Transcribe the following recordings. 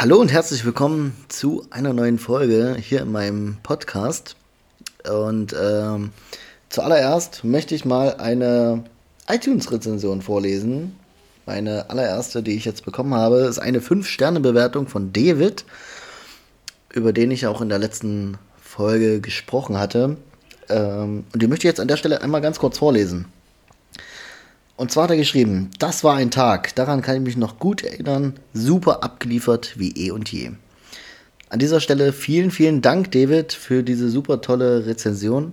Hallo und herzlich willkommen zu einer neuen Folge hier in meinem Podcast. Und ähm, zuallererst möchte ich mal eine iTunes-Rezension vorlesen. Meine allererste, die ich jetzt bekommen habe, ist eine 5-Sterne-Bewertung von David, über den ich auch in der letzten Folge gesprochen hatte. Ähm, und die möchte ich jetzt an der Stelle einmal ganz kurz vorlesen. Und zwar hat er geschrieben, das war ein Tag, daran kann ich mich noch gut erinnern, super abgeliefert wie eh und je. An dieser Stelle vielen, vielen Dank, David, für diese super tolle Rezension.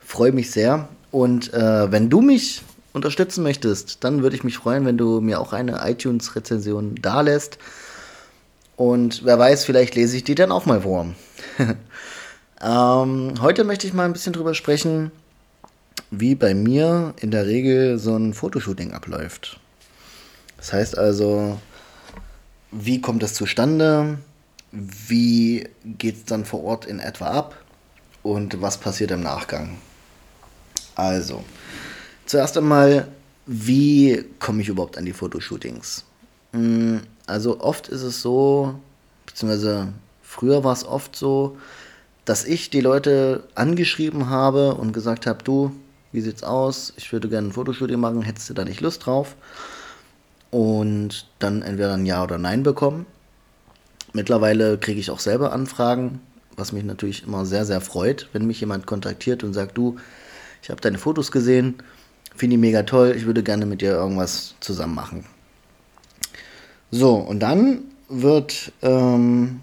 Freue mich sehr. Und äh, wenn du mich unterstützen möchtest, dann würde ich mich freuen, wenn du mir auch eine iTunes-Rezension dalässt. Und wer weiß, vielleicht lese ich die dann auch mal vor. ähm, heute möchte ich mal ein bisschen drüber sprechen, wie bei mir in der Regel so ein Fotoshooting abläuft. Das heißt also, wie kommt das zustande? Wie geht es dann vor Ort in etwa ab? Und was passiert im Nachgang? Also, zuerst einmal, wie komme ich überhaupt an die Fotoshootings? Hm, also oft ist es so, beziehungsweise früher war es oft so, dass ich die Leute angeschrieben habe und gesagt habe, du, wie sieht's aus? Ich würde gerne ein Fotoshooting machen, hättest du da nicht Lust drauf? Und dann entweder ein Ja oder Nein bekommen. Mittlerweile kriege ich auch selber Anfragen, was mich natürlich immer sehr, sehr freut, wenn mich jemand kontaktiert und sagt, du, ich habe deine Fotos gesehen, finde die mega toll, ich würde gerne mit dir irgendwas zusammen machen. So, und dann wird ähm,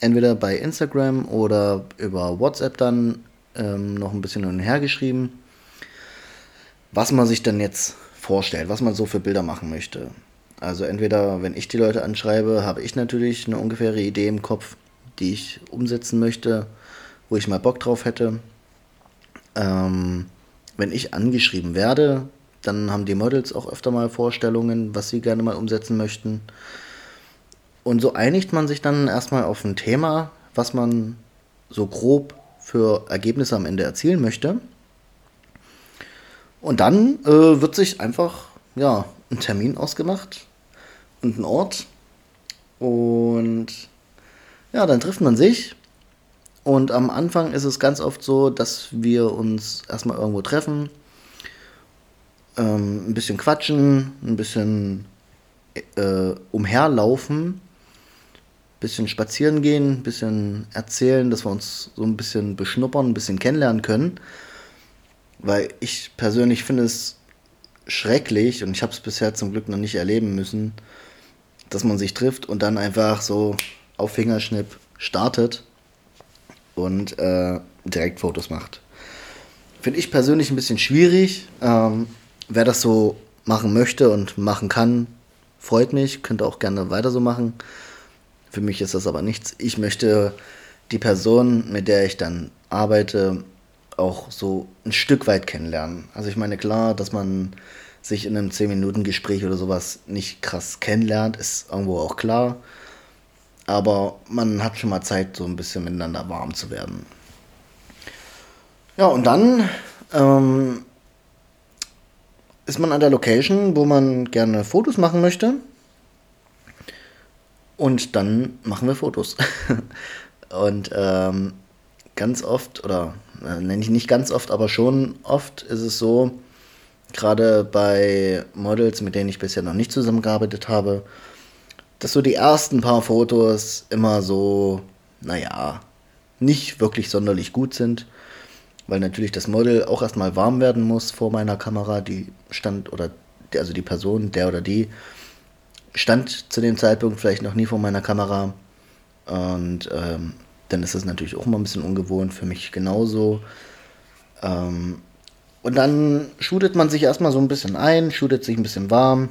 entweder bei Instagram oder über WhatsApp dann ähm, noch ein bisschen hin und her geschrieben was man sich dann jetzt vorstellt, was man so für Bilder machen möchte. Also entweder, wenn ich die Leute anschreibe, habe ich natürlich eine ungefähre Idee im Kopf, die ich umsetzen möchte, wo ich mal Bock drauf hätte. Ähm, wenn ich angeschrieben werde, dann haben die Models auch öfter mal Vorstellungen, was sie gerne mal umsetzen möchten. Und so einigt man sich dann erstmal auf ein Thema, was man so grob für Ergebnisse am Ende erzielen möchte. Und dann äh, wird sich einfach ja, ein Termin ausgemacht und ein Ort. Und ja, dann trifft man sich. Und am Anfang ist es ganz oft so, dass wir uns erstmal irgendwo treffen, ähm, ein bisschen quatschen, ein bisschen äh, umherlaufen, ein bisschen spazieren gehen, ein bisschen erzählen, dass wir uns so ein bisschen beschnuppern, ein bisschen kennenlernen können weil ich persönlich finde es schrecklich und ich habe es bisher zum Glück noch nicht erleben müssen, dass man sich trifft und dann einfach so auf Fingerschnipp startet und äh, direkt Fotos macht. Finde ich persönlich ein bisschen schwierig. Ähm, wer das so machen möchte und machen kann, freut mich, könnte auch gerne weiter so machen. Für mich ist das aber nichts. Ich möchte die Person, mit der ich dann arbeite, auch so ein Stück weit kennenlernen. Also ich meine, klar, dass man sich in einem 10-Minuten-Gespräch oder sowas nicht krass kennenlernt, ist irgendwo auch klar. Aber man hat schon mal Zeit, so ein bisschen miteinander warm zu werden. Ja, und dann ähm, ist man an der Location, wo man gerne Fotos machen möchte. Und dann machen wir Fotos. und ähm, ganz oft, oder nenne ich nicht ganz oft, aber schon oft ist es so, gerade bei Models, mit denen ich bisher noch nicht zusammengearbeitet habe, dass so die ersten paar Fotos immer so, naja, nicht wirklich sonderlich gut sind, weil natürlich das Model auch erstmal warm werden muss vor meiner Kamera, die stand oder also die Person, der oder die stand zu dem Zeitpunkt vielleicht noch nie vor meiner Kamera. Und ähm, dann ist das natürlich auch immer ein bisschen ungewohnt, für mich genauso. Ähm, und dann shootet man sich erstmal so ein bisschen ein, shootet sich ein bisschen warm.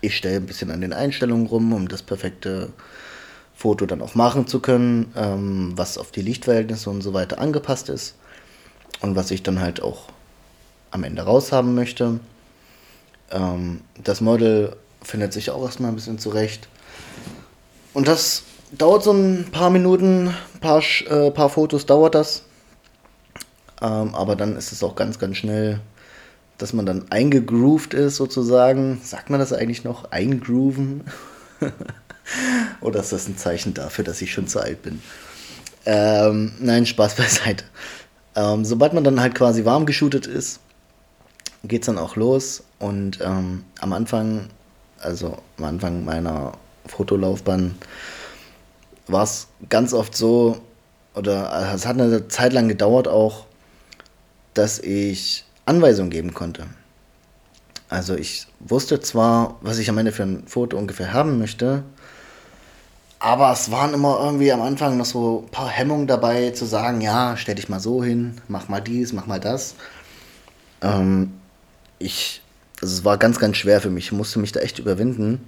Ich stelle ein bisschen an den Einstellungen rum, um das perfekte Foto dann auch machen zu können, ähm, was auf die Lichtverhältnisse und so weiter angepasst ist und was ich dann halt auch am Ende raushaben möchte. Ähm, das Model findet sich auch erstmal ein bisschen zurecht. Und das dauert so ein paar Minuten, ein paar, äh, paar Fotos dauert das. Ähm, aber dann ist es auch ganz, ganz schnell, dass man dann eingegroovt ist sozusagen. Sagt man das eigentlich noch? Eingrooven? Oder ist das ein Zeichen dafür, dass ich schon zu alt bin? Ähm, nein, Spaß beiseite. Ähm, sobald man dann halt quasi warm geshootet ist, geht es dann auch los. Und ähm, am Anfang, also am Anfang meiner Fotolaufbahn, war es ganz oft so, oder es hat eine Zeit lang gedauert auch, dass ich Anweisungen geben konnte. Also ich wusste zwar, was ich am Ende für ein Foto ungefähr haben möchte, aber es waren immer irgendwie am Anfang noch so ein paar Hemmungen dabei, zu sagen, ja, stell dich mal so hin, mach mal dies, mach mal das. Ähm, ich, also es war ganz, ganz schwer für mich. Ich musste mich da echt überwinden.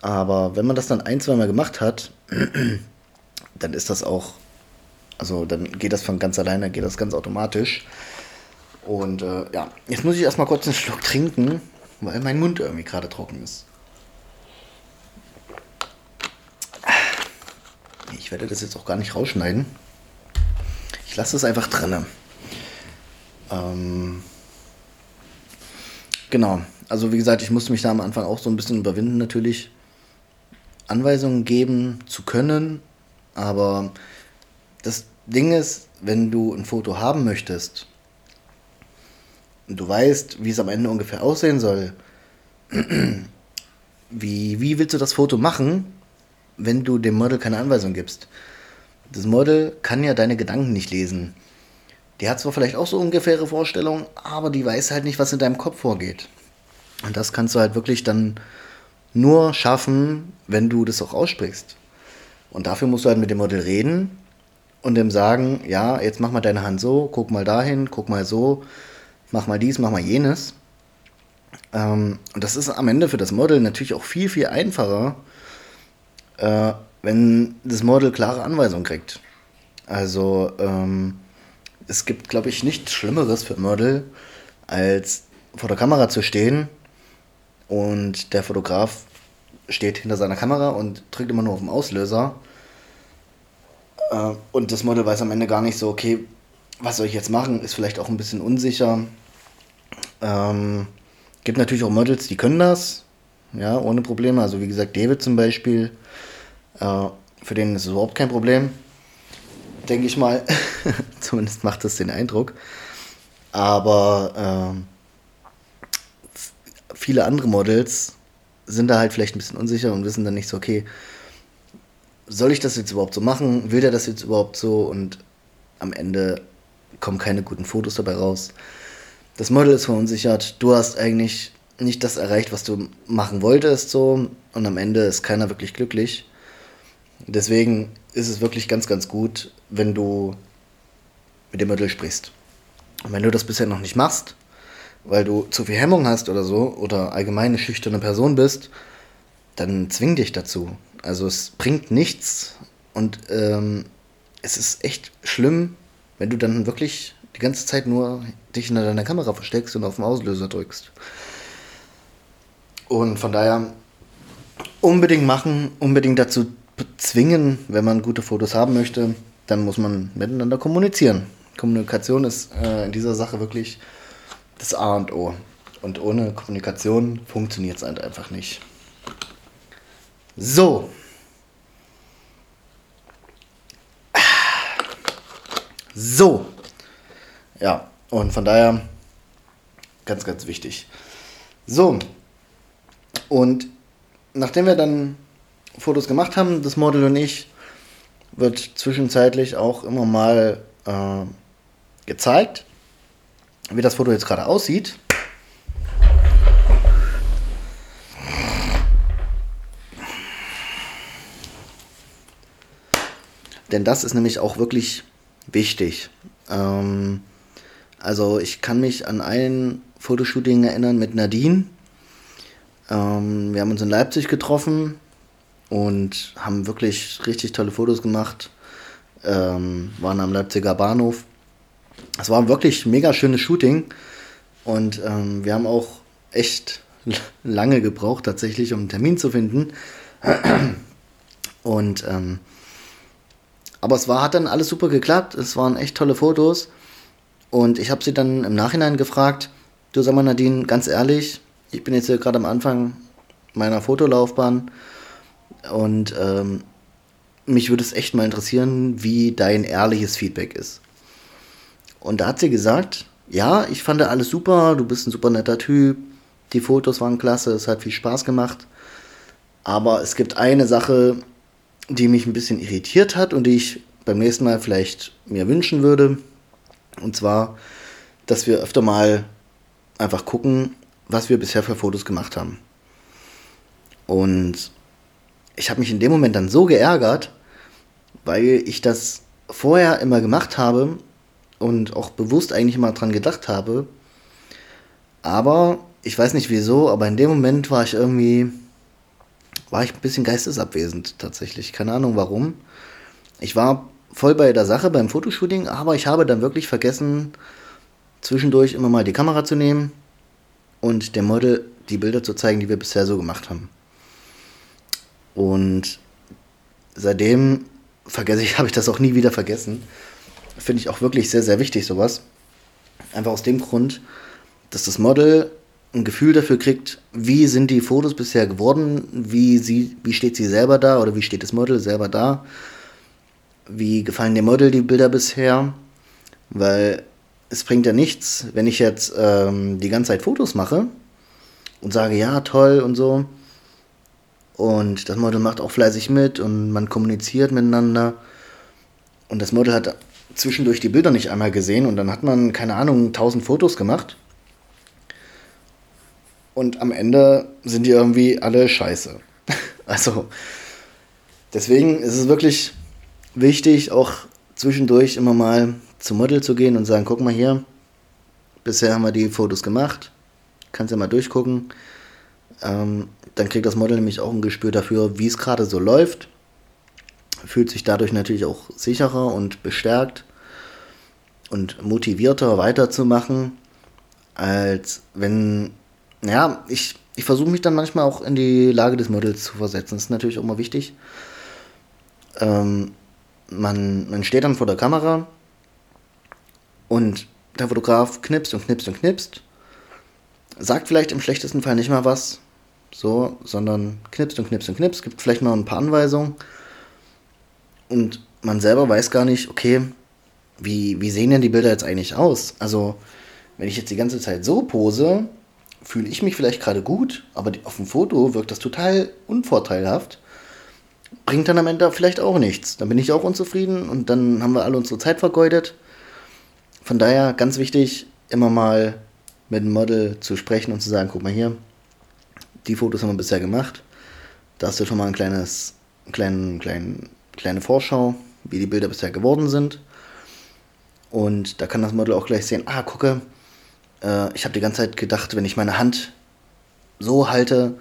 Aber wenn man das dann ein, zwei Mal gemacht hat, dann ist das auch, also dann geht das von ganz alleine, geht das ganz automatisch. Und äh, ja, jetzt muss ich erstmal kurz einen Schluck trinken, weil mein Mund irgendwie gerade trocken ist. Ich werde das jetzt auch gar nicht rausschneiden. Ich lasse es einfach drin. Ähm, genau. Also wie gesagt, ich musste mich da am Anfang auch so ein bisschen überwinden, natürlich Anweisungen geben zu können. Aber das Ding ist, wenn du ein Foto haben möchtest und du weißt, wie es am Ende ungefähr aussehen soll, wie, wie willst du das Foto machen, wenn du dem Model keine Anweisung gibst? Das Model kann ja deine Gedanken nicht lesen. Die hat zwar vielleicht auch so ungefähre Vorstellungen, aber die weiß halt nicht, was in deinem Kopf vorgeht. Und das kannst du halt wirklich dann nur schaffen, wenn du das auch aussprichst. Und dafür musst du halt mit dem Model reden und dem sagen, ja, jetzt mach mal deine Hand so, guck mal dahin, guck mal so, mach mal dies, mach mal jenes. Ähm, und das ist am Ende für das Model natürlich auch viel, viel einfacher, äh, wenn das Model klare Anweisungen kriegt. Also ähm, es gibt, glaube ich, nichts Schlimmeres für Model, als vor der Kamera zu stehen und der Fotograf steht hinter seiner Kamera und drückt immer nur auf den Auslöser. Äh, und das Model weiß am Ende gar nicht so, okay, was soll ich jetzt machen? Ist vielleicht auch ein bisschen unsicher. Ähm, gibt natürlich auch Models, die können das, ja, ohne Probleme. Also wie gesagt, David zum Beispiel, äh, für den ist es überhaupt kein Problem, denke ich mal. Zumindest macht das den Eindruck. Aber äh, viele andere Models sind da halt vielleicht ein bisschen unsicher und wissen dann nicht so, okay, soll ich das jetzt überhaupt so machen? Will der das jetzt überhaupt so? Und am Ende kommen keine guten Fotos dabei raus. Das Model ist verunsichert. Du hast eigentlich nicht das erreicht, was du machen wolltest, so. Und am Ende ist keiner wirklich glücklich. Deswegen ist es wirklich ganz, ganz gut, wenn du mit dem Model sprichst. Und wenn du das bisher noch nicht machst, weil du zu viel Hemmung hast oder so, oder allgemein eine schüchterne Person bist, dann zwing dich dazu. Also es bringt nichts und ähm, es ist echt schlimm, wenn du dann wirklich die ganze Zeit nur dich hinter deiner Kamera versteckst und auf den Auslöser drückst. Und von daher unbedingt machen, unbedingt dazu zwingen, wenn man gute Fotos haben möchte, dann muss man miteinander kommunizieren. Kommunikation ist äh, in dieser Sache wirklich das A und O. Und ohne Kommunikation funktioniert es halt einfach nicht. So. So. Ja, und von daher ganz, ganz wichtig. So. Und nachdem wir dann Fotos gemacht haben, das Model und ich, wird zwischenzeitlich auch immer mal äh, gezeigt, wie das Foto jetzt gerade aussieht. Denn das ist nämlich auch wirklich wichtig. Ähm, also ich kann mich an ein Fotoshooting erinnern mit Nadine. Ähm, wir haben uns in Leipzig getroffen und haben wirklich richtig tolle Fotos gemacht. Ähm, waren am Leipziger Bahnhof es war wirklich mega schönes Shooting und ähm, wir haben auch echt lange gebraucht tatsächlich, um einen Termin zu finden. Und ähm, aber es war, hat dann alles super geklappt. Es waren echt tolle Fotos. Und ich habe sie dann im Nachhinein gefragt, du sag mal Nadine, ganz ehrlich, ich bin jetzt hier gerade am Anfang meiner Fotolaufbahn. Und ähm, mich würde es echt mal interessieren, wie dein ehrliches Feedback ist. Und da hat sie gesagt, ja, ich fand alles super, du bist ein super netter Typ, die Fotos waren klasse, es hat viel Spaß gemacht. Aber es gibt eine Sache, die mich ein bisschen irritiert hat und die ich beim nächsten Mal vielleicht mir wünschen würde. Und zwar, dass wir öfter mal einfach gucken, was wir bisher für Fotos gemacht haben. Und ich habe mich in dem Moment dann so geärgert, weil ich das vorher immer gemacht habe und auch bewusst eigentlich immer dran gedacht habe. Aber ich weiß nicht wieso, aber in dem Moment war ich irgendwie, war ich ein bisschen geistesabwesend tatsächlich. Keine Ahnung warum. Ich war voll bei der Sache beim Fotoshooting, aber ich habe dann wirklich vergessen, zwischendurch immer mal die Kamera zu nehmen und dem Model die Bilder zu zeigen, die wir bisher so gemacht haben. Und seitdem vergesse ich, habe ich das auch nie wieder vergessen. Finde ich auch wirklich sehr, sehr wichtig, sowas. Einfach aus dem Grund, dass das Model ein Gefühl dafür kriegt, wie sind die Fotos bisher geworden, wie, sie, wie steht sie selber da oder wie steht das Model selber da, wie gefallen dem Model die Bilder bisher, weil es bringt ja nichts, wenn ich jetzt ähm, die ganze Zeit Fotos mache und sage, ja, toll und so. Und das Model macht auch fleißig mit und man kommuniziert miteinander. Und das Model hat zwischendurch die Bilder nicht einmal gesehen und dann hat man, keine Ahnung, tausend Fotos gemacht. Und am Ende sind die irgendwie alle scheiße. also, deswegen ist es wirklich wichtig, auch zwischendurch immer mal zum Model zu gehen und sagen, guck mal hier, bisher haben wir die Fotos gemacht, kannst ja mal durchgucken. Ähm, dann kriegt das Model nämlich auch ein Gespür dafür, wie es gerade so läuft. Fühlt sich dadurch natürlich auch sicherer und bestärkt und motivierter weiterzumachen, als wenn, ja, ich, ich versuche mich dann manchmal auch in die Lage des Models zu versetzen. Das ist natürlich auch mal wichtig. Ähm, man, man steht dann vor der Kamera und der Fotograf knipst und knipst und knipst, sagt vielleicht im schlechtesten Fall nicht mal was, so, sondern knipst und knipst und knipst, gibt vielleicht mal ein paar Anweisungen und man selber weiß gar nicht, okay, wie, wie sehen denn die Bilder jetzt eigentlich aus? Also, wenn ich jetzt die ganze Zeit so pose, fühle ich mich vielleicht gerade gut, aber auf dem Foto wirkt das total unvorteilhaft. Bringt dann am Ende vielleicht auch nichts. Dann bin ich auch unzufrieden und dann haben wir alle unsere Zeit vergeudet. Von daher ganz wichtig, immer mal mit dem Model zu sprechen und zu sagen, guck mal hier, die Fotos haben wir bisher gemacht. Da hast du schon mal ein kleines, kleinen, kleinen, kleine Vorschau, wie die Bilder bisher geworden sind. Und da kann das Model auch gleich sehen, ah, gucke, äh, ich habe die ganze Zeit gedacht, wenn ich meine Hand so halte,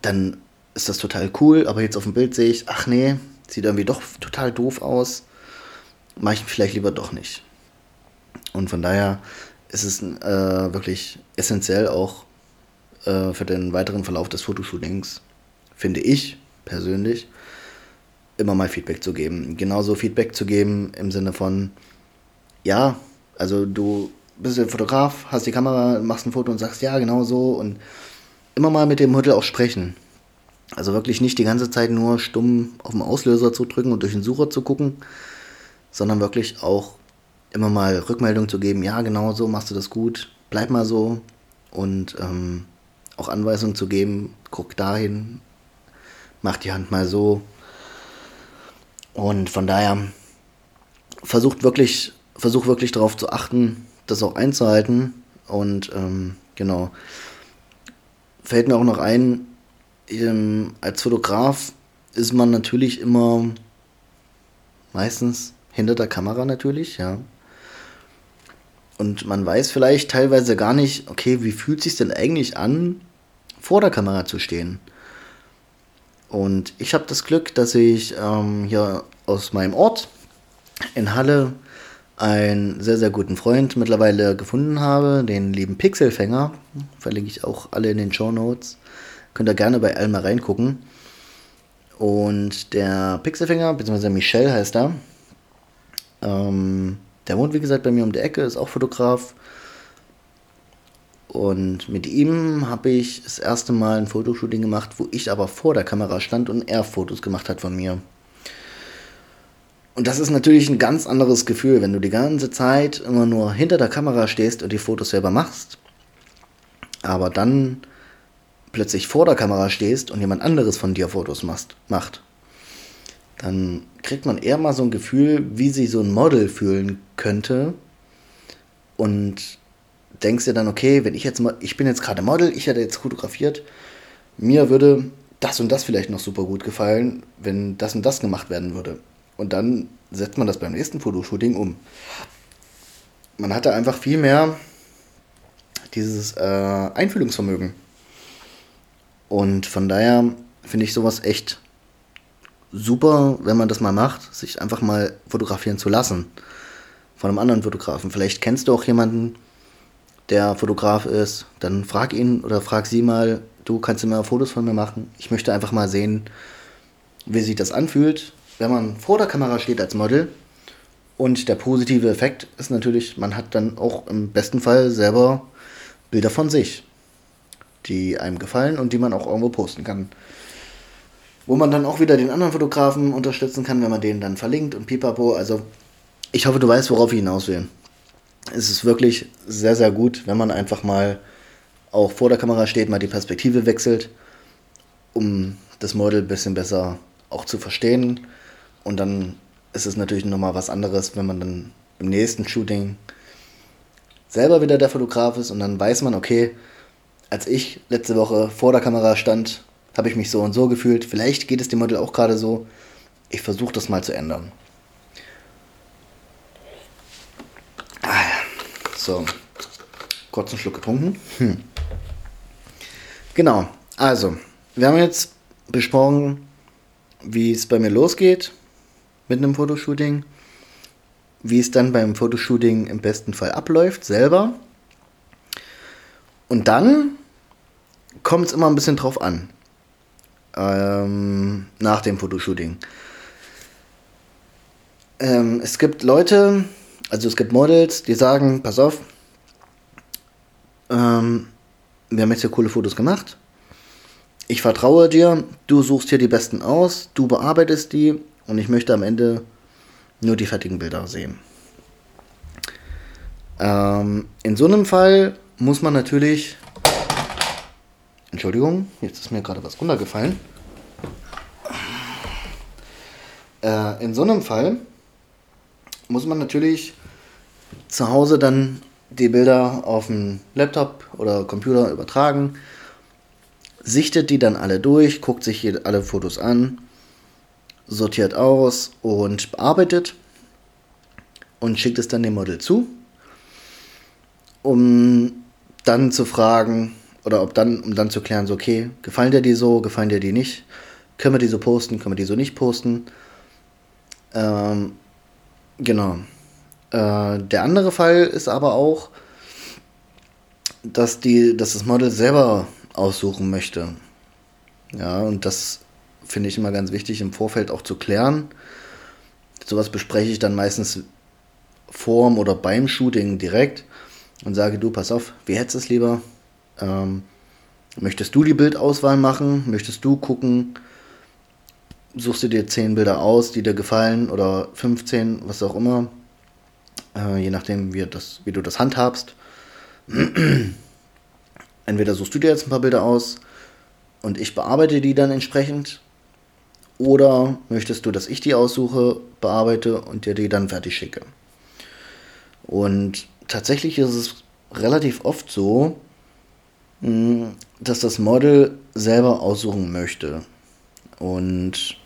dann ist das total cool, aber jetzt auf dem Bild sehe ich, ach nee, sieht irgendwie doch total doof aus. Mache ich vielleicht lieber doch nicht. Und von daher ist es äh, wirklich essentiell auch äh, für den weiteren Verlauf des Fotoshootings, finde ich persönlich, immer mal Feedback zu geben. Genauso Feedback zu geben im Sinne von, ja, also du bist ein Fotograf, hast die Kamera, machst ein Foto und sagst, ja, genau so. Und immer mal mit dem Model auch sprechen. Also wirklich nicht die ganze Zeit nur stumm auf den Auslöser zu drücken und durch den Sucher zu gucken, sondern wirklich auch immer mal Rückmeldung zu geben, ja, genau so machst du das gut, bleib mal so und ähm, auch Anweisungen zu geben, guck dahin, mach die Hand mal so. Und von daher versucht wirklich, versuch wirklich darauf zu achten, das auch einzuhalten. Und ähm, genau. Fällt mir auch noch ein, ähm, als Fotograf ist man natürlich immer meistens hinter der Kamera natürlich, ja. Und man weiß vielleicht teilweise gar nicht, okay, wie fühlt sich denn eigentlich an, vor der Kamera zu stehen? Und ich habe das Glück, dass ich ähm, hier aus meinem Ort in Halle einen sehr, sehr guten Freund mittlerweile gefunden habe, den lieben Pixelfänger. Verlinke ich auch alle in den Show Notes. Könnt ihr gerne bei allen mal reingucken. Und der Pixelfänger, beziehungsweise Michel heißt er, ähm, der wohnt, wie gesagt, bei mir um die Ecke, ist auch Fotograf. Und mit ihm habe ich das erste Mal ein Fotoshooting gemacht, wo ich aber vor der Kamera stand und er Fotos gemacht hat von mir. Und das ist natürlich ein ganz anderes Gefühl, wenn du die ganze Zeit immer nur hinter der Kamera stehst und die Fotos selber machst, aber dann plötzlich vor der Kamera stehst und jemand anderes von dir Fotos macht. Dann kriegt man eher mal so ein Gefühl, wie sich so ein Model fühlen könnte. Und denkst dir dann, okay, wenn ich jetzt mal, ich bin jetzt gerade Model, ich hätte jetzt fotografiert, mir würde das und das vielleicht noch super gut gefallen, wenn das und das gemacht werden würde. Und dann setzt man das beim nächsten Fotoshooting um. Man hatte einfach viel mehr dieses äh, Einfühlungsvermögen. Und von daher finde ich sowas echt super, wenn man das mal macht, sich einfach mal fotografieren zu lassen von einem anderen Fotografen. Vielleicht kennst du auch jemanden, der Fotograf ist, dann frag ihn oder frag sie mal, du kannst mal Fotos von mir machen. Ich möchte einfach mal sehen, wie sich das anfühlt, wenn man vor der Kamera steht als Model. Und der positive Effekt ist natürlich, man hat dann auch im besten Fall selber Bilder von sich, die einem gefallen und die man auch irgendwo posten kann. Wo man dann auch wieder den anderen Fotografen unterstützen kann, wenn man den dann verlinkt und pipapo. Also ich hoffe, du weißt, worauf ich hinaus will es ist wirklich sehr, sehr gut, wenn man einfach mal auch vor der Kamera steht, mal die Perspektive wechselt, um das Model ein bisschen besser auch zu verstehen. Und dann ist es natürlich nochmal was anderes, wenn man dann im nächsten Shooting selber wieder der Fotograf ist und dann weiß man, okay, als ich letzte Woche vor der Kamera stand, habe ich mich so und so gefühlt. Vielleicht geht es dem Model auch gerade so. Ich versuche das mal zu ändern. So, kurz einen Schluck getrunken. Hm. Genau, also, wir haben jetzt besprochen, wie es bei mir losgeht mit einem Fotoshooting, wie es dann beim Fotoshooting im besten Fall abläuft, selber. Und dann kommt es immer ein bisschen drauf an, ähm, nach dem Fotoshooting. Ähm, es gibt Leute, also es gibt Models, die sagen, pass auf, ähm, wir haben jetzt hier coole Fotos gemacht. Ich vertraue dir, du suchst hier die besten aus, du bearbeitest die und ich möchte am Ende nur die fertigen Bilder sehen. Ähm, in so einem Fall muss man natürlich. Entschuldigung, jetzt ist mir gerade was runtergefallen. Äh, in so einem Fall muss man natürlich zu Hause dann die Bilder auf dem Laptop oder Computer übertragen, sichtet die dann alle durch, guckt sich hier alle Fotos an, sortiert aus und bearbeitet und schickt es dann dem Model zu, um dann zu fragen oder ob dann, um dann zu klären, so okay, gefallen dir die so, gefallen dir die nicht, können wir die so posten, können wir die so nicht posten. Ähm, genau. Äh, der andere Fall ist aber auch, dass, die, dass das Model selber aussuchen möchte. Ja, und das finde ich immer ganz wichtig im Vorfeld auch zu klären. Sowas bespreche ich dann meistens vorm oder beim Shooting direkt und sage, du, pass auf, wie hättest du es lieber? Ähm, möchtest du die Bildauswahl machen? Möchtest du gucken? Suchst du dir 10 Bilder aus, die dir gefallen oder 15, was auch immer äh, je nachdem, wie, das, wie du das handhabst. Entweder suchst du dir jetzt ein paar Bilder aus und ich bearbeite die dann entsprechend. Oder möchtest du, dass ich die aussuche, bearbeite und dir die dann fertig schicke? Und tatsächlich ist es relativ oft so, hm, dass das Model selber aussuchen möchte. Und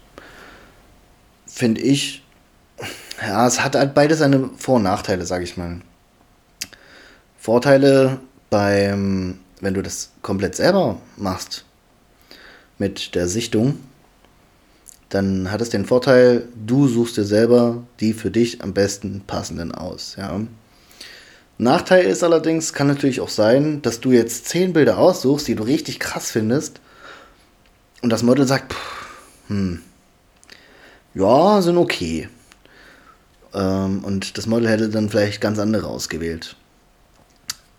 finde ich ja, es hat halt beide seine Vor- und Nachteile, sag ich mal. Vorteile beim, wenn du das komplett selber machst, mit der Sichtung, dann hat es den Vorteil, du suchst dir selber die für dich am besten passenden aus. Ja. Nachteil ist allerdings, kann natürlich auch sein, dass du jetzt zehn Bilder aussuchst, die du richtig krass findest, und das Model sagt, pff, hm, ja, sind okay. Ähm, und das Model hätte dann vielleicht ganz andere ausgewählt.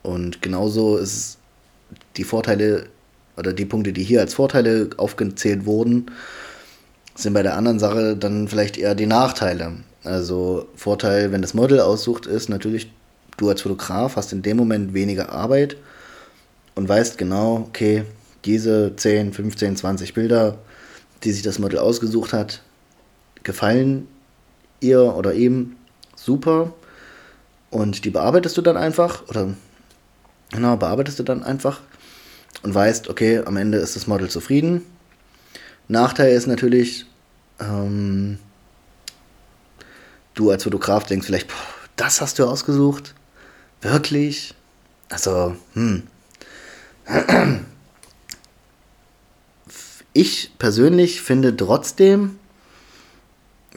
Und genauso ist die Vorteile oder die Punkte, die hier als Vorteile aufgezählt wurden, sind bei der anderen Sache dann vielleicht eher die Nachteile. Also Vorteil, wenn das Model aussucht, ist natürlich, du als Fotograf hast in dem Moment weniger Arbeit und weißt genau, okay, diese 10, 15, 20 Bilder, die sich das Model ausgesucht hat, gefallen ihr oder ihm super und die bearbeitest du dann einfach oder genau, bearbeitest du dann einfach und weißt, okay, am Ende ist das Model zufrieden. Nachteil ist natürlich, ähm, du als Fotograf denkst vielleicht, boah, das hast du ausgesucht? Wirklich? Also, hm. Ich persönlich finde trotzdem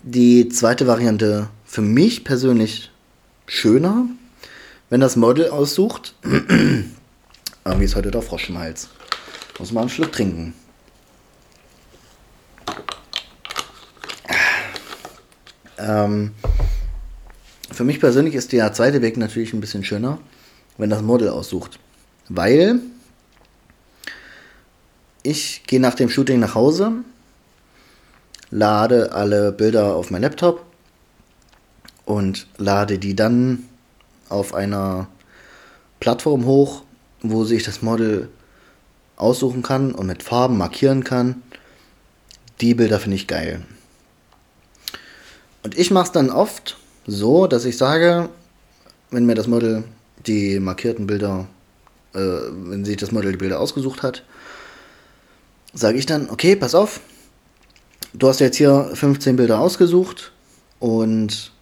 die zweite Variante für mich persönlich schöner, wenn das Model aussucht. Irgendwie ist heute der Frosch im Hals. Muss mal einen Schluck trinken. Ähm, für mich persönlich ist der zweite Weg natürlich ein bisschen schöner, wenn das Model aussucht. Weil ich gehe nach dem Shooting nach Hause, lade alle Bilder auf mein Laptop und lade die dann auf einer Plattform hoch, wo sich das Model aussuchen kann und mit Farben markieren kann. Die Bilder finde ich geil. Und ich mache es dann oft so, dass ich sage, wenn mir das Model die markierten Bilder, äh, wenn sich das Model die Bilder ausgesucht hat, sage ich dann, okay, pass auf, du hast jetzt hier 15 Bilder ausgesucht und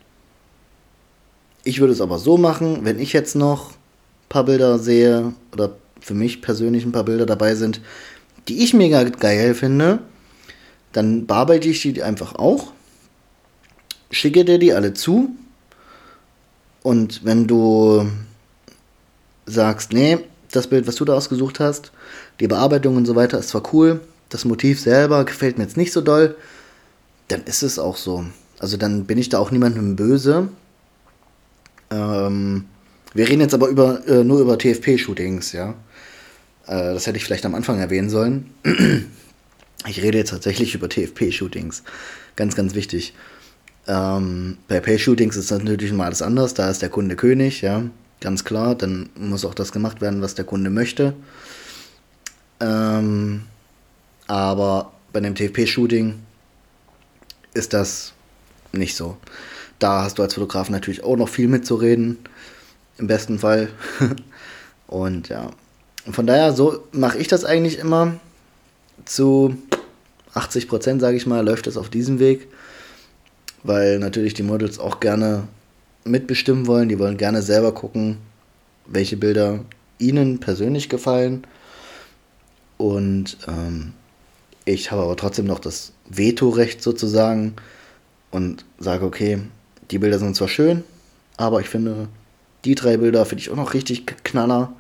ich würde es aber so machen, wenn ich jetzt noch ein paar Bilder sehe oder für mich persönlich ein paar Bilder dabei sind, die ich mega geil finde, dann bearbeite ich die einfach auch, schicke dir die alle zu und wenn du sagst, nee, das Bild, was du da ausgesucht hast, die Bearbeitung und so weiter ist zwar cool, das Motiv selber gefällt mir jetzt nicht so doll, dann ist es auch so. Also dann bin ich da auch niemandem böse, ähm, wir reden jetzt aber über, äh, nur über TFP-Shootings, ja. Äh, das hätte ich vielleicht am Anfang erwähnen sollen. ich rede jetzt tatsächlich über TFP-Shootings. Ganz, ganz wichtig. Ähm, bei Pay-Shootings ist das natürlich mal alles anders. Da ist der Kunde König, ja. Ganz klar. Dann muss auch das gemacht werden, was der Kunde möchte. Ähm, aber bei einem TFP-Shooting ist das nicht so. Da hast du als Fotograf natürlich auch noch viel mitzureden. Im besten Fall. Und ja. Von daher, so mache ich das eigentlich immer. Zu 80 Prozent, sage ich mal, läuft es auf diesem Weg. Weil natürlich die Models auch gerne mitbestimmen wollen. Die wollen gerne selber gucken, welche Bilder ihnen persönlich gefallen. Und ähm, ich habe aber trotzdem noch das Vetorecht sozusagen und sage, okay, die Bilder sind zwar schön, aber ich finde, die drei Bilder finde ich auch noch richtig knaller.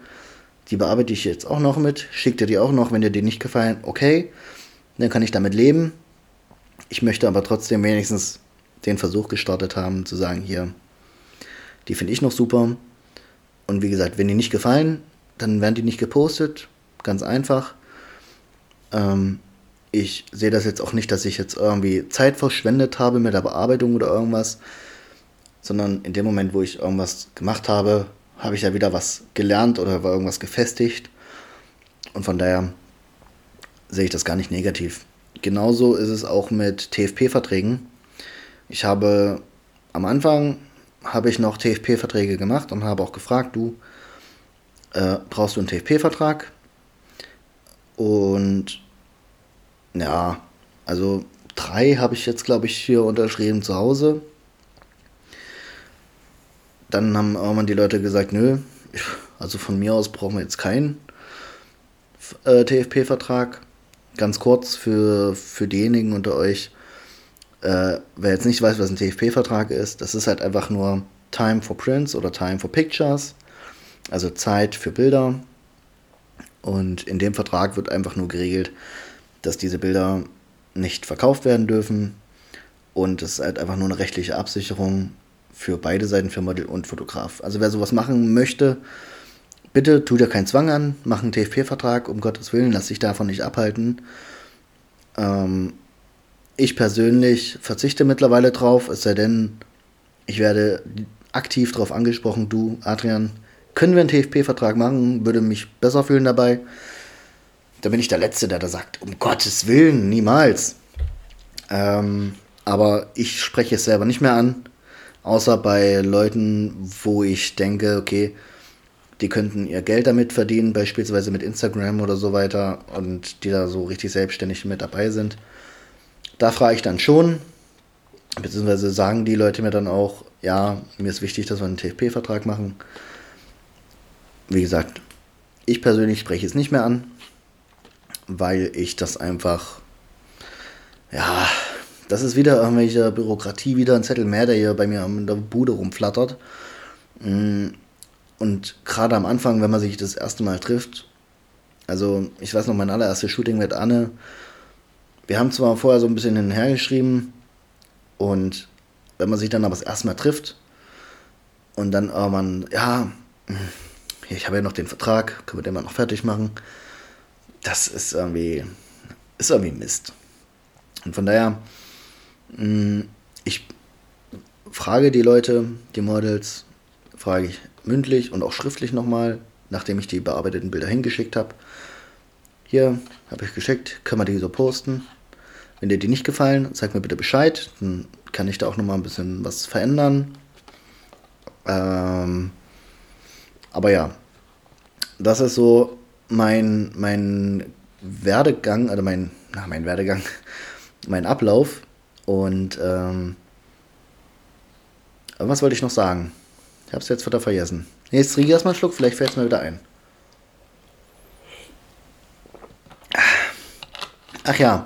Die bearbeite ich jetzt auch noch mit. Schickt dir die auch noch, wenn dir die nicht gefallen. Okay, dann kann ich damit leben. Ich möchte aber trotzdem wenigstens den Versuch gestartet haben, zu sagen, hier, die finde ich noch super. Und wie gesagt, wenn die nicht gefallen, dann werden die nicht gepostet. Ganz einfach. Ähm, ich sehe das jetzt auch nicht, dass ich jetzt irgendwie Zeit verschwendet habe mit der Bearbeitung oder irgendwas sondern in dem Moment, wo ich irgendwas gemacht habe, habe ich ja wieder was gelernt oder war irgendwas gefestigt. Und von daher sehe ich das gar nicht negativ. Genauso ist es auch mit TFP-Verträgen. Ich habe am Anfang habe ich noch TFP-Verträge gemacht und habe auch gefragt, du äh, brauchst du einen TFP-Vertrag? Und ja, also drei habe ich jetzt, glaube ich, hier unterschrieben zu Hause. Dann haben irgendwann die Leute gesagt, nö, also von mir aus brauchen wir jetzt keinen äh, TFP-Vertrag. Ganz kurz für, für diejenigen unter euch, äh, wer jetzt nicht weiß, was ein TFP-Vertrag ist, das ist halt einfach nur Time for Prints oder Time for Pictures, also Zeit für Bilder. Und in dem Vertrag wird einfach nur geregelt, dass diese Bilder nicht verkauft werden dürfen. Und es ist halt einfach nur eine rechtliche Absicherung, für beide Seiten, für Model und Fotograf. Also wer sowas machen möchte, bitte tu dir keinen Zwang an, mach einen TFP-Vertrag, um Gottes Willen, lass dich davon nicht abhalten. Ähm, ich persönlich verzichte mittlerweile drauf, es sei denn, ich werde aktiv darauf angesprochen, du, Adrian, können wir einen TFP-Vertrag machen, würde mich besser fühlen dabei. Da bin ich der Letzte, der da sagt, um Gottes Willen, niemals. Ähm, aber ich spreche es selber nicht mehr an, außer bei Leuten, wo ich denke, okay, die könnten ihr Geld damit verdienen, beispielsweise mit Instagram oder so weiter, und die da so richtig selbstständig mit dabei sind. Da frage ich dann schon, beziehungsweise sagen die Leute mir dann auch, ja, mir ist wichtig, dass wir einen TFP-Vertrag machen. Wie gesagt, ich persönlich spreche es nicht mehr an, weil ich das einfach, ja, das ist wieder irgendwelche Bürokratie, wieder ein Zettel mehr, der hier bei mir in der Bude rumflattert. Mm, und gerade am Anfang, wenn man sich das erste Mal trifft, also ich weiß noch, mein allererstes Shooting mit Anne, wir haben zwar vorher so ein bisschen hin und her geschrieben und wenn man sich dann aber das erste Mal trifft und dann oh man, ja, ich habe ja noch den Vertrag, können wir den mal noch fertig machen, das ist irgendwie, ist irgendwie Mist. Und von daher, mm, ich frage die Leute, die Models, frage ich mündlich und auch schriftlich nochmal, nachdem ich die bearbeiteten Bilder hingeschickt habe. Hier habe ich geschickt, können wir die so posten. Wenn dir die nicht gefallen, sag mir bitte Bescheid, dann kann ich da auch nochmal ein bisschen was verändern. Ähm, aber ja, das ist so mein, mein Werdegang, also mein, na, mein Werdegang, mein Ablauf. Und ähm, was wollte ich noch sagen? Ich habe es jetzt wieder vergessen. Jetzt trinke ich erstmal einen Schluck, vielleicht fällt es mir wieder ein. Ach ja,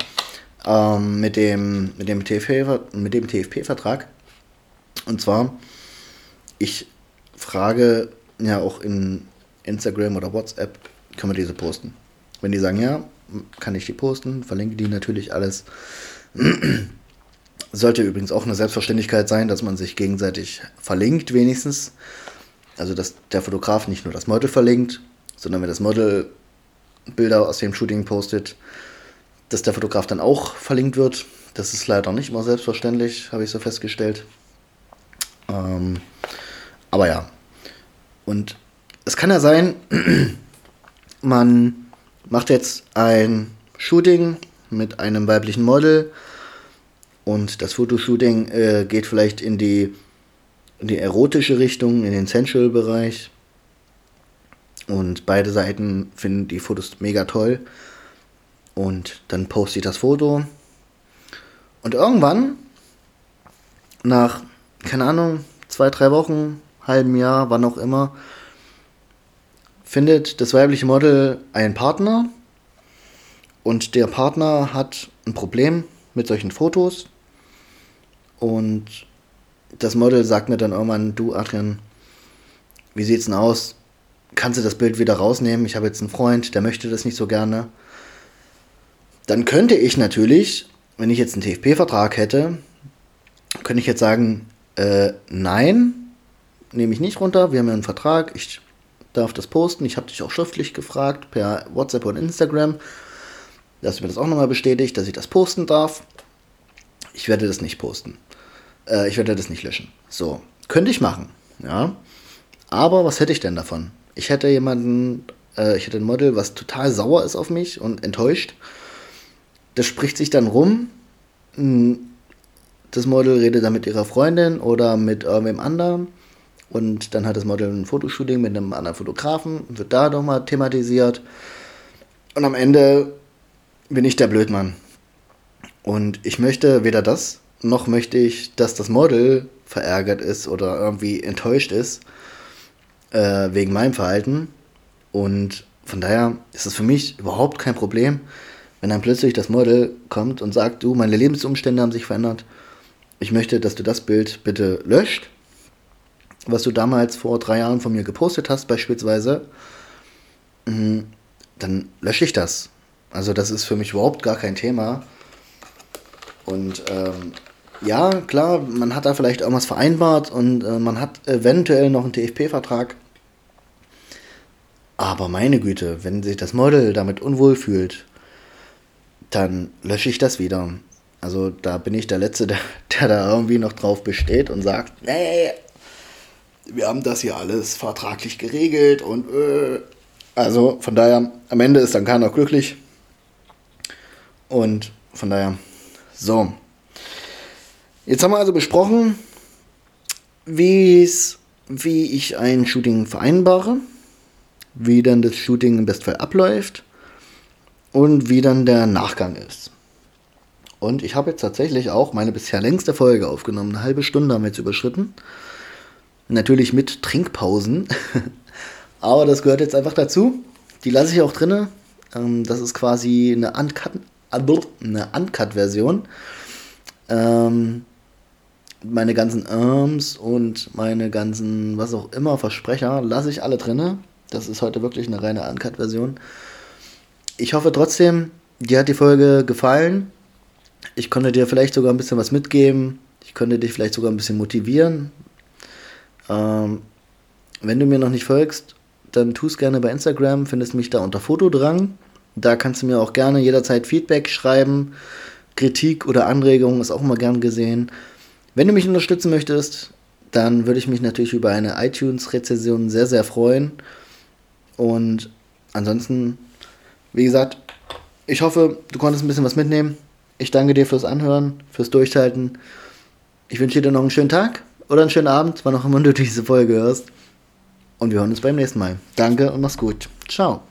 ähm, mit dem, mit dem TFP-Vertrag. Und zwar, ich frage ja auch in Instagram oder WhatsApp, können wir diese posten. Wenn die sagen, ja, kann ich die posten, verlinke die natürlich alles. Sollte übrigens auch eine Selbstverständlichkeit sein, dass man sich gegenseitig verlinkt, wenigstens. Also, dass der Fotograf nicht nur das Model verlinkt, sondern wenn das Model Bilder aus dem Shooting postet, dass der Fotograf dann auch verlinkt wird. Das ist leider nicht immer selbstverständlich, habe ich so festgestellt. Ähm, aber ja. Und es kann ja sein, man macht jetzt ein Shooting mit einem weiblichen Model und das Fotoshooting äh, geht vielleicht in die, in die erotische Richtung, in den Sensual-Bereich. Und beide Seiten finden die Fotos mega toll. Und dann poste ich das Foto. Und irgendwann, nach, keine Ahnung, zwei, drei Wochen, halben Jahr, wann auch immer, findet das weibliche Model einen Partner. Und der Partner hat ein Problem mit solchen Fotos. Und das Model sagt mir dann irgendwann, du Adrian, wie sieht's denn aus? Kannst du das Bild wieder rausnehmen? Ich habe jetzt einen Freund, der möchte das nicht so gerne dann könnte ich natürlich, wenn ich jetzt einen TFP-Vertrag hätte, könnte ich jetzt sagen, äh, nein, nehme ich nicht runter, wir haben ja einen Vertrag, ich darf das posten, ich habe dich auch schriftlich gefragt per WhatsApp und Instagram, dass du mir das auch nochmal bestätigt, dass ich das posten darf. Ich werde das nicht posten. Äh, ich werde das nicht löschen. So, könnte ich machen, ja. Aber was hätte ich denn davon? Ich hätte jemanden, äh, ich hätte ein Model, was total sauer ist auf mich und enttäuscht das spricht sich dann rum. Hm, das Model redet dann mit ihrer Freundin oder mit irgendwem anderen. Und dann hat das Model ein Fotoshooting mit einem anderen Fotografen, wird da nochmal thematisiert. Und am Ende bin ich der Blödmann. Und ich möchte weder das, noch möchte ich, dass das Model verärgert ist oder irgendwie enttäuscht ist äh, wegen meinem Verhalten. Und von daher ist es für mich überhaupt kein Problem, wenn dann plötzlich das Model kommt und sagt, du, meine Lebensumstände haben sich verändert, ich möchte, dass du das Bild bitte löscht, was du damals vor drei Jahren von mir gepostet hast beispielsweise, mhm, dann lösche ich das. Also das ist für mich überhaupt gar kein Thema. Und ähm, ja, klar, man hat da vielleicht irgendwas vereinbart und äh, man hat eventuell noch einen TFP-Vertrag. Aber meine Güte, wenn sich das Model damit unwohl fühlt, dann lösche ich das wieder. Also da bin ich der Letzte, der, der da irgendwie noch drauf besteht und sagt, nee, wir haben das hier alles vertraglich geregelt und äh. also von daher, am Ende ist dann keiner glücklich. Und von daher, so. Jetzt haben wir also besprochen, wie ich ein Shooting vereinbare, wie dann das Shooting im Bestfall abläuft und wie dann der Nachgang ist. Und ich habe jetzt tatsächlich auch meine bisher längste Folge aufgenommen. Eine halbe Stunde haben wir jetzt überschritten. Natürlich mit Trinkpausen. Aber das gehört jetzt einfach dazu. Die lasse ich auch drinne. Ähm, das ist quasi eine Uncut, Uncut-Version. Ähm, meine ganzen Arms und meine ganzen, was auch immer, Versprecher lasse ich alle drinne. Das ist heute wirklich eine reine Uncut-Version. Ich hoffe trotzdem, dir hat die Folge gefallen. Ich konnte dir vielleicht sogar ein bisschen was mitgeben. Ich konnte dich vielleicht sogar ein bisschen motivieren. Ähm, wenn du mir noch nicht folgst, dann tu es gerne bei Instagram, findest mich da unter Fotodrang. Da kannst du mir auch gerne jederzeit Feedback schreiben. Kritik oder Anregungen ist auch immer gern gesehen. Wenn du mich unterstützen möchtest, dann würde ich mich natürlich über eine iTunes-Rezension sehr, sehr freuen. Und ansonsten, wie gesagt, ich hoffe, du konntest ein bisschen was mitnehmen. Ich danke dir fürs Anhören, fürs Durchhalten. Ich wünsche dir noch einen schönen Tag oder einen schönen Abend, wann auch immer du diese Folge hörst. Und wir hören uns beim nächsten Mal. Danke und mach's gut. Ciao.